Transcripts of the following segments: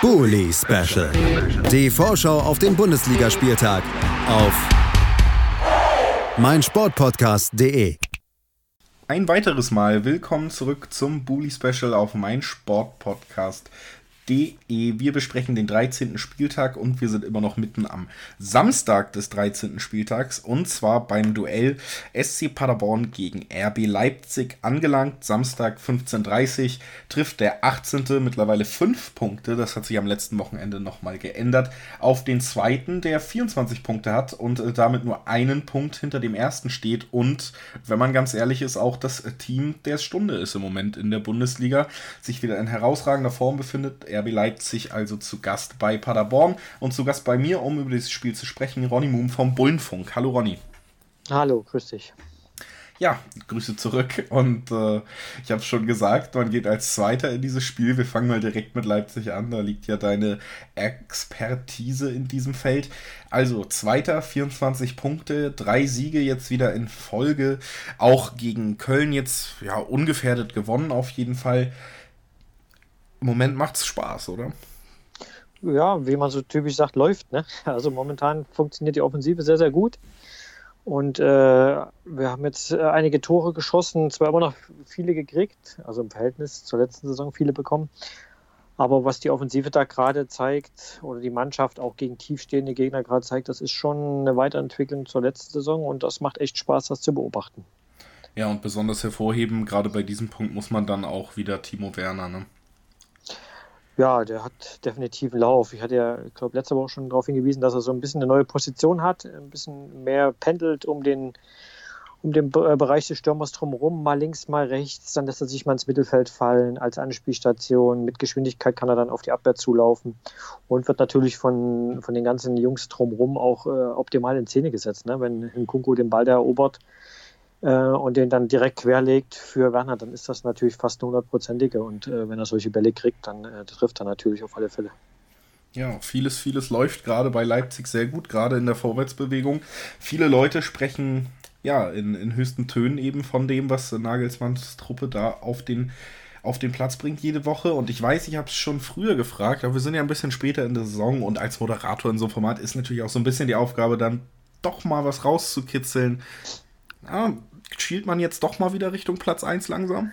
Bully Special. Die Vorschau auf den Bundesligaspieltag auf meinsportpodcast.de. Ein weiteres Mal willkommen zurück zum Bully Special auf meinsportpodcast.de www.ftf.de. Wir besprechen den 13. Spieltag und wir sind immer noch mitten am Samstag des 13. Spieltags und zwar beim Duell SC Paderborn gegen RB Leipzig angelangt. Samstag 15.30 Uhr trifft der 18. mittlerweile 5 Punkte, das hat sich am letzten Wochenende nochmal geändert, auf den zweiten, der 24 Punkte hat und äh, damit nur einen Punkt hinter dem ersten steht und, wenn man ganz ehrlich ist, auch das Team der Stunde ist im Moment in der Bundesliga, sich wieder in herausragender Form befindet. Er RB Leipzig also zu Gast bei Paderborn und zu Gast bei mir, um über dieses Spiel zu sprechen, Ronny Moom vom Bullenfunk. Hallo Ronny. Hallo, grüß dich. Ja, Grüße zurück und äh, ich habe schon gesagt, man geht als Zweiter in dieses Spiel. Wir fangen mal direkt mit Leipzig an, da liegt ja deine Expertise in diesem Feld. Also Zweiter, 24 Punkte, drei Siege jetzt wieder in Folge, auch gegen Köln jetzt ja ungefährdet gewonnen auf jeden Fall im Moment macht es Spaß, oder? Ja, wie man so typisch sagt, läuft. Ne? Also momentan funktioniert die Offensive sehr, sehr gut. Und äh, wir haben jetzt äh, einige Tore geschossen, zwar immer noch viele gekriegt, also im Verhältnis zur letzten Saison viele bekommen. Aber was die Offensive da gerade zeigt, oder die Mannschaft auch gegen tiefstehende Gegner gerade zeigt, das ist schon eine Weiterentwicklung zur letzten Saison und das macht echt Spaß, das zu beobachten. Ja, und besonders hervorheben, gerade bei diesem Punkt muss man dann auch wieder Timo Werner, ne? Ja, der hat definitiv einen Lauf. Ich hatte ja, glaube, letzte Woche schon darauf hingewiesen, dass er so ein bisschen eine neue Position hat, ein bisschen mehr pendelt um den, um den äh, Bereich des Stürmers drumherum, mal links, mal rechts, dann lässt er sich mal ins Mittelfeld fallen als Anspielstation. Mit Geschwindigkeit kann er dann auf die Abwehr zulaufen und wird natürlich von, von den ganzen Jungs drumherum auch äh, optimal in Szene gesetzt. Ne? Wenn Nkunku den Ball da erobert, und den dann direkt querlegt für Werner, dann ist das natürlich fast eine hundertprozentige. Und äh, wenn er solche Bälle kriegt, dann äh, trifft er natürlich auf alle Fälle. Ja, vieles, vieles läuft gerade bei Leipzig sehr gut, gerade in der Vorwärtsbewegung. Viele Leute sprechen ja in, in höchsten Tönen eben von dem, was Nagelsmanns Truppe da auf den auf den Platz bringt jede Woche. Und ich weiß, ich habe es schon früher gefragt, aber wir sind ja ein bisschen später in der Saison und als Moderator in so einem Format ist natürlich auch so ein bisschen die Aufgabe, dann doch mal was rauszukitzeln. Ja, schielt man jetzt doch mal wieder Richtung Platz 1 langsam?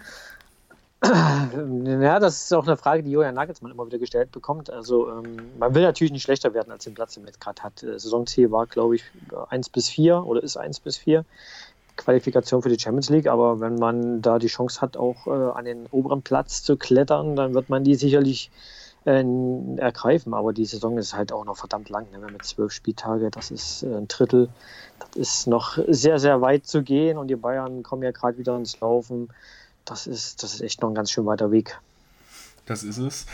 Ja, das ist auch eine Frage, die Julian Nagelsmann immer wieder gestellt bekommt. Also ähm, man will natürlich nicht schlechter werden als den Platz, den man jetzt gerade hat. Äh, Saisonziel war, glaube ich, 1 bis 4 oder ist 1 bis 4. Qualifikation für die Champions League, aber wenn man da die Chance hat, auch äh, an den oberen Platz zu klettern, dann wird man die sicherlich äh, ergreifen. Aber die Saison ist halt auch noch verdammt lang. Ne? Wir haben zwölf Spieltage, das ist äh, ein Drittel. Das ist noch sehr, sehr weit zu gehen und die Bayern kommen ja gerade wieder ins Laufen. Das ist, das ist echt noch ein ganz schön weiter Weg. Das ist es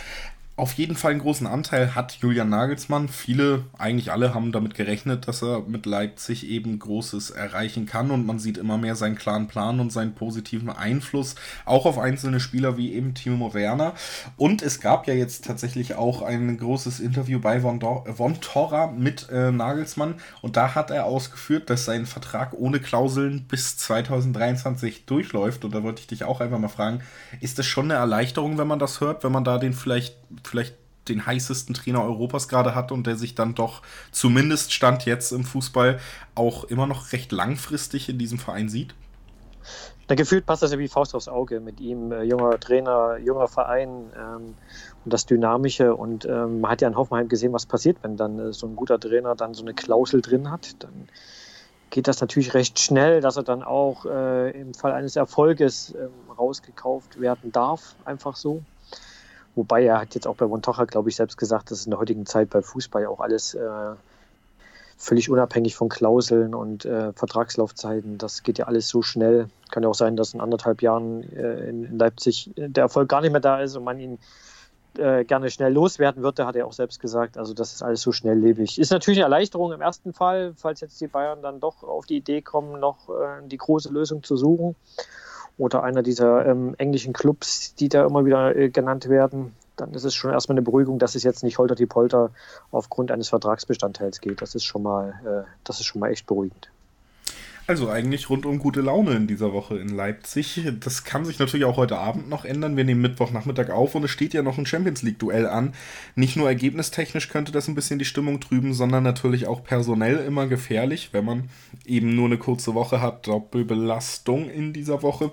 auf jeden Fall einen großen Anteil hat Julian Nagelsmann. Viele, eigentlich alle haben damit gerechnet, dass er mit Leipzig eben Großes erreichen kann und man sieht immer mehr seinen klaren Plan und seinen positiven Einfluss auch auf einzelne Spieler wie eben Timo Werner. Und es gab ja jetzt tatsächlich auch ein großes Interview bei Von, Von Torra mit äh, Nagelsmann und da hat er ausgeführt, dass sein Vertrag ohne Klauseln bis 2023 durchläuft und da wollte ich dich auch einfach mal fragen, ist das schon eine Erleichterung, wenn man das hört, wenn man da den vielleicht vielleicht den heißesten Trainer Europas gerade hat und der sich dann doch zumindest Stand jetzt im Fußball auch immer noch recht langfristig in diesem Verein sieht? Na, gefühlt passt das ja wie Faust aufs Auge mit ihm, äh, junger Trainer, junger Verein ähm, und das Dynamische. Und ähm, man hat ja in Hoffenheim gesehen, was passiert, wenn dann äh, so ein guter Trainer dann so eine Klausel drin hat. Dann geht das natürlich recht schnell, dass er dann auch äh, im Fall eines Erfolges ähm, rausgekauft werden darf, einfach so. Wobei er hat jetzt auch bei Montocha, glaube ich, selbst gesagt, dass in der heutigen Zeit bei Fußball auch alles äh, völlig unabhängig von Klauseln und äh, Vertragslaufzeiten, das geht ja alles so schnell. Kann ja auch sein, dass in anderthalb Jahren äh, in, in, Leipzig der Erfolg gar nicht mehr da ist und man ihn äh, gerne schnell loswerden würde, hat er auch selbst gesagt. Also das ist alles so schnelllebig. Ist natürlich eine Erleichterung im ersten Fall, falls jetzt die Bayern dann doch auf die Idee kommen, noch äh, die große Lösung zu suchen oder einer dieser ähm, englischen Clubs, die da immer wieder äh, genannt werden, dann ist es schon erstmal eine Beruhigung, dass es jetzt nicht holter die Polter aufgrund eines Vertragsbestandteils geht. Das ist schon mal, äh, das ist schon mal echt beruhigend. Also eigentlich rundum gute Laune in dieser Woche in Leipzig. Das kann sich natürlich auch heute Abend noch ändern. Wir nehmen Mittwochnachmittag auf und es steht ja noch ein Champions League-Duell an. Nicht nur ergebnistechnisch könnte das ein bisschen die Stimmung trüben, sondern natürlich auch personell immer gefährlich, wenn man eben nur eine kurze Woche hat. Doppelbelastung in dieser Woche.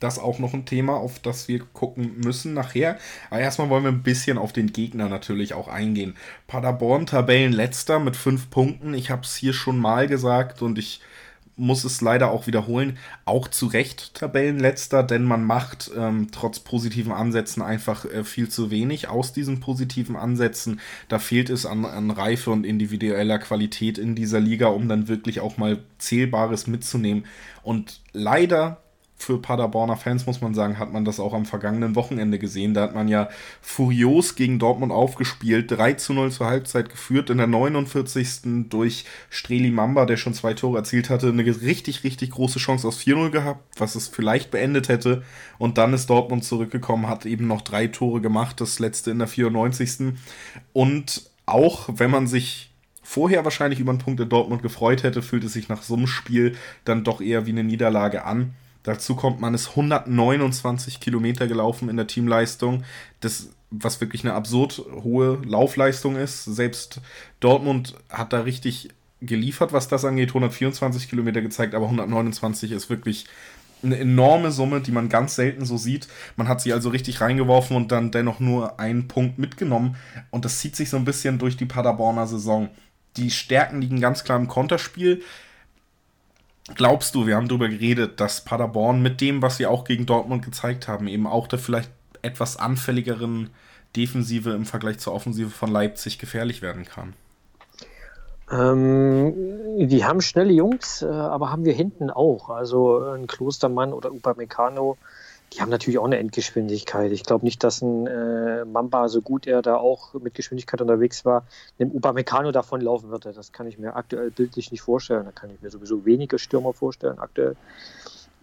Das auch noch ein Thema, auf das wir gucken müssen nachher. Aber erstmal wollen wir ein bisschen auf den Gegner natürlich auch eingehen. Paderborn Tabellenletzter mit fünf Punkten. Ich habe es hier schon mal gesagt und ich muss es leider auch wiederholen, auch zu Recht Tabellenletzter, denn man macht ähm, trotz positiven Ansätzen einfach äh, viel zu wenig aus diesen positiven Ansätzen. Da fehlt es an, an Reife und individueller Qualität in dieser Liga, um dann wirklich auch mal Zählbares mitzunehmen. Und leider für Paderborner Fans, muss man sagen, hat man das auch am vergangenen Wochenende gesehen. Da hat man ja furios gegen Dortmund aufgespielt, 3 zu 0 zur Halbzeit geführt, in der 49. durch Streli Mamba, der schon zwei Tore erzielt hatte, eine richtig, richtig große Chance aus 4-0 gehabt, was es vielleicht beendet hätte. Und dann ist Dortmund zurückgekommen, hat eben noch drei Tore gemacht, das letzte in der 94. Und auch wenn man sich vorher wahrscheinlich über einen Punkt in Dortmund gefreut hätte, fühlt es sich nach so einem Spiel dann doch eher wie eine Niederlage an. Dazu kommt, man ist 129 Kilometer gelaufen in der Teamleistung. Das, was wirklich eine absurd hohe Laufleistung ist. Selbst Dortmund hat da richtig geliefert, was das angeht. 124 Kilometer gezeigt, aber 129 ist wirklich eine enorme Summe, die man ganz selten so sieht. Man hat sie also richtig reingeworfen und dann dennoch nur einen Punkt mitgenommen. Und das zieht sich so ein bisschen durch die Paderborner Saison. Die Stärken liegen ganz klar im Konterspiel. Glaubst du, wir haben darüber geredet, dass Paderborn mit dem, was sie auch gegen Dortmund gezeigt haben, eben auch der vielleicht etwas anfälligeren Defensive im Vergleich zur Offensive von Leipzig gefährlich werden kann? Ähm, die haben schnelle Jungs, äh, aber haben wir hinten auch. Also ein Klostermann oder Upamecano die haben natürlich auch eine Endgeschwindigkeit. Ich glaube nicht, dass ein äh, Mamba, so gut er da auch mit Geschwindigkeit unterwegs war, einem Upamecano davon laufen würde. Das kann ich mir aktuell bildlich nicht vorstellen. Da kann ich mir sowieso weniger Stürmer vorstellen aktuell.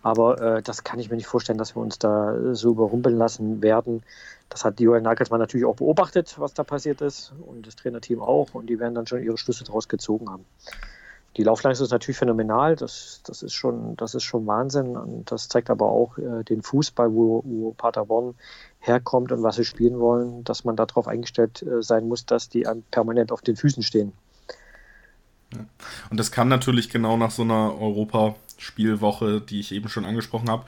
Aber äh, das kann ich mir nicht vorstellen, dass wir uns da so überrumpeln lassen werden. Das hat Joel Nagelsmann natürlich auch beobachtet, was da passiert ist und das Trainerteam auch. Und die werden dann schon ihre Schlüsse daraus gezogen haben die Laufleistung ist natürlich phänomenal, das, das, ist, schon, das ist schon Wahnsinn und das zeigt aber auch äh, den Fußball, wo, wo Paderborn herkommt und was sie spielen wollen, dass man darauf eingestellt äh, sein muss, dass die permanent auf den Füßen stehen. Und das kann natürlich genau nach so einer Europaspielwoche, die ich eben schon angesprochen habe,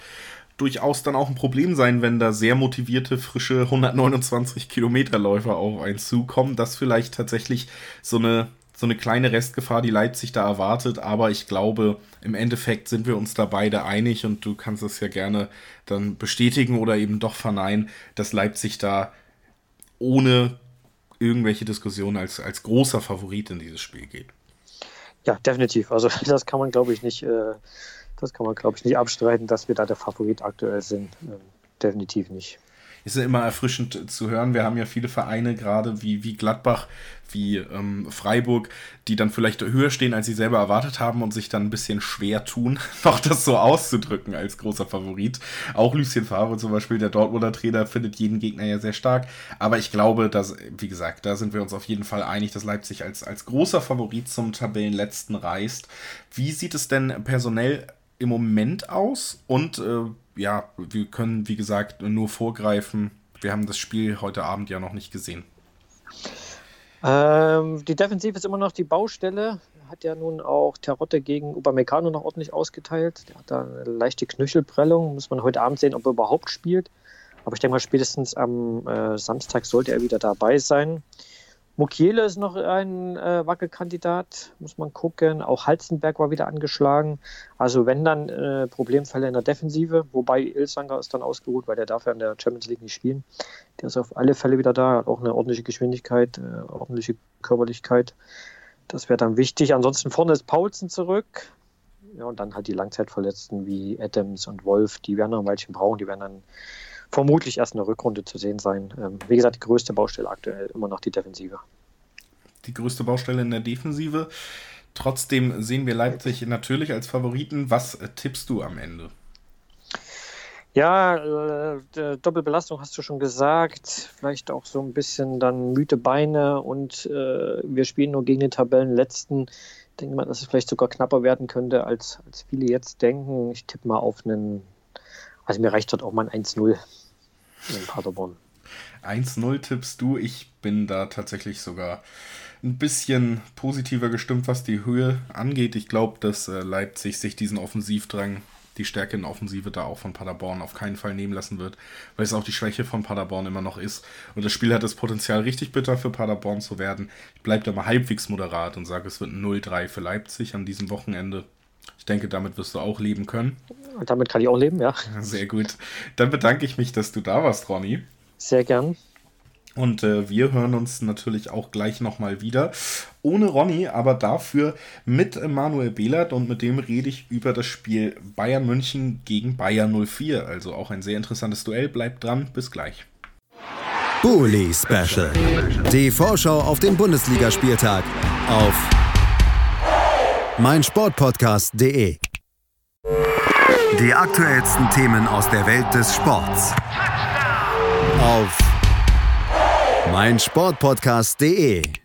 durchaus dann auch ein Problem sein, wenn da sehr motivierte, frische 129 Kilometerläufer auf einen zukommen, dass vielleicht tatsächlich so eine so eine kleine Restgefahr, die Leipzig da erwartet, aber ich glaube, im Endeffekt sind wir uns da beide einig und du kannst es ja gerne dann bestätigen oder eben doch verneinen, dass Leipzig da ohne irgendwelche Diskussionen als, als großer Favorit in dieses Spiel geht. Ja, definitiv. Also das kann man, glaube ich, nicht, äh, das kann man, glaube ich, nicht abstreiten, dass wir da der Favorit aktuell sind. Ähm, definitiv nicht ist ja immer erfrischend zu hören. Wir haben ja viele Vereine, gerade wie, wie Gladbach, wie ähm, Freiburg, die dann vielleicht höher stehen, als sie selber erwartet haben und sich dann ein bisschen schwer tun, noch das so auszudrücken als großer Favorit. Auch Lucien Favre zum Beispiel, der Dortmunder Trainer, findet jeden Gegner ja sehr stark. Aber ich glaube, dass, wie gesagt, da sind wir uns auf jeden Fall einig, dass Leipzig als, als großer Favorit zum Tabellenletzten reist. Wie sieht es denn personell im Moment aus? Und äh, ja, wir können, wie gesagt, nur vorgreifen. Wir haben das Spiel heute Abend ja noch nicht gesehen. Ähm, die Defensive ist immer noch die Baustelle. Hat ja nun auch Terotte gegen Upamecano noch ordentlich ausgeteilt. Der hat da eine leichte Knöchelprellung. Muss man heute Abend sehen, ob er überhaupt spielt. Aber ich denke mal, spätestens am äh, Samstag sollte er wieder dabei sein. Mukiele ist noch ein äh, Wackelkandidat, muss man gucken. Auch Halzenberg war wieder angeschlagen. Also wenn dann äh, Problemfälle in der Defensive, wobei Ilsanger ist dann ausgeruht, weil der darf ja in der Champions League nicht spielen. Der ist auf alle Fälle wieder da, hat auch eine ordentliche Geschwindigkeit, äh, ordentliche Körperlichkeit. Das wäre dann wichtig. Ansonsten vorne ist Paulsen zurück. Ja, und dann halt die Langzeitverletzten wie Adams und Wolf, die werden noch ein Weilchen brauchen, die werden dann vermutlich erst in der Rückrunde zu sehen sein. Ähm, wie gesagt, die größte Baustelle aktuell immer noch die Defensive. Die größte Baustelle in der Defensive. Trotzdem sehen wir Leipzig natürlich als Favoriten. Was äh, tippst du am Ende? Ja, äh, Doppelbelastung hast du schon gesagt. Vielleicht auch so ein bisschen dann müde Beine und äh, wir spielen nur gegen den Tabellenletzten. denke mal, dass es vielleicht sogar knapper werden könnte, als, als viele jetzt denken. Ich tippe mal auf einen, also mir reicht dort auch mal ein 1-0 in Paderborn. 1-0 tippst du. Ich bin da tatsächlich sogar ein bisschen positiver gestimmt, was die Höhe angeht. Ich glaube, dass äh, Leipzig sich diesen Offensivdrang, die Stärke in Offensive da auch von Paderborn auf keinen Fall nehmen lassen wird, weil es auch die Schwäche von Paderborn immer noch ist. Und das Spiel hat das Potenzial, richtig bitter für Paderborn zu werden. Ich bleibe da mal halbwegs moderat und sage, es wird ein 0-3 für Leipzig an diesem Wochenende. Ich denke, damit wirst du auch leben können. Und damit kann ich auch leben, ja. Sehr gut. Dann bedanke ich mich, dass du da warst, Ronny. Sehr gern. Und äh, wir hören uns natürlich auch gleich nochmal wieder. Ohne Ronny, aber dafür mit Manuel Behlert und mit dem rede ich über das Spiel Bayern München gegen Bayern 04. Also auch ein sehr interessantes Duell. Bleibt dran, bis gleich. Bully Special. Die Vorschau auf den Bundesligaspieltag auf meinsportpodcast.de. Die aktuellsten Themen aus der Welt des Sports. Auf meinsportpodcast.de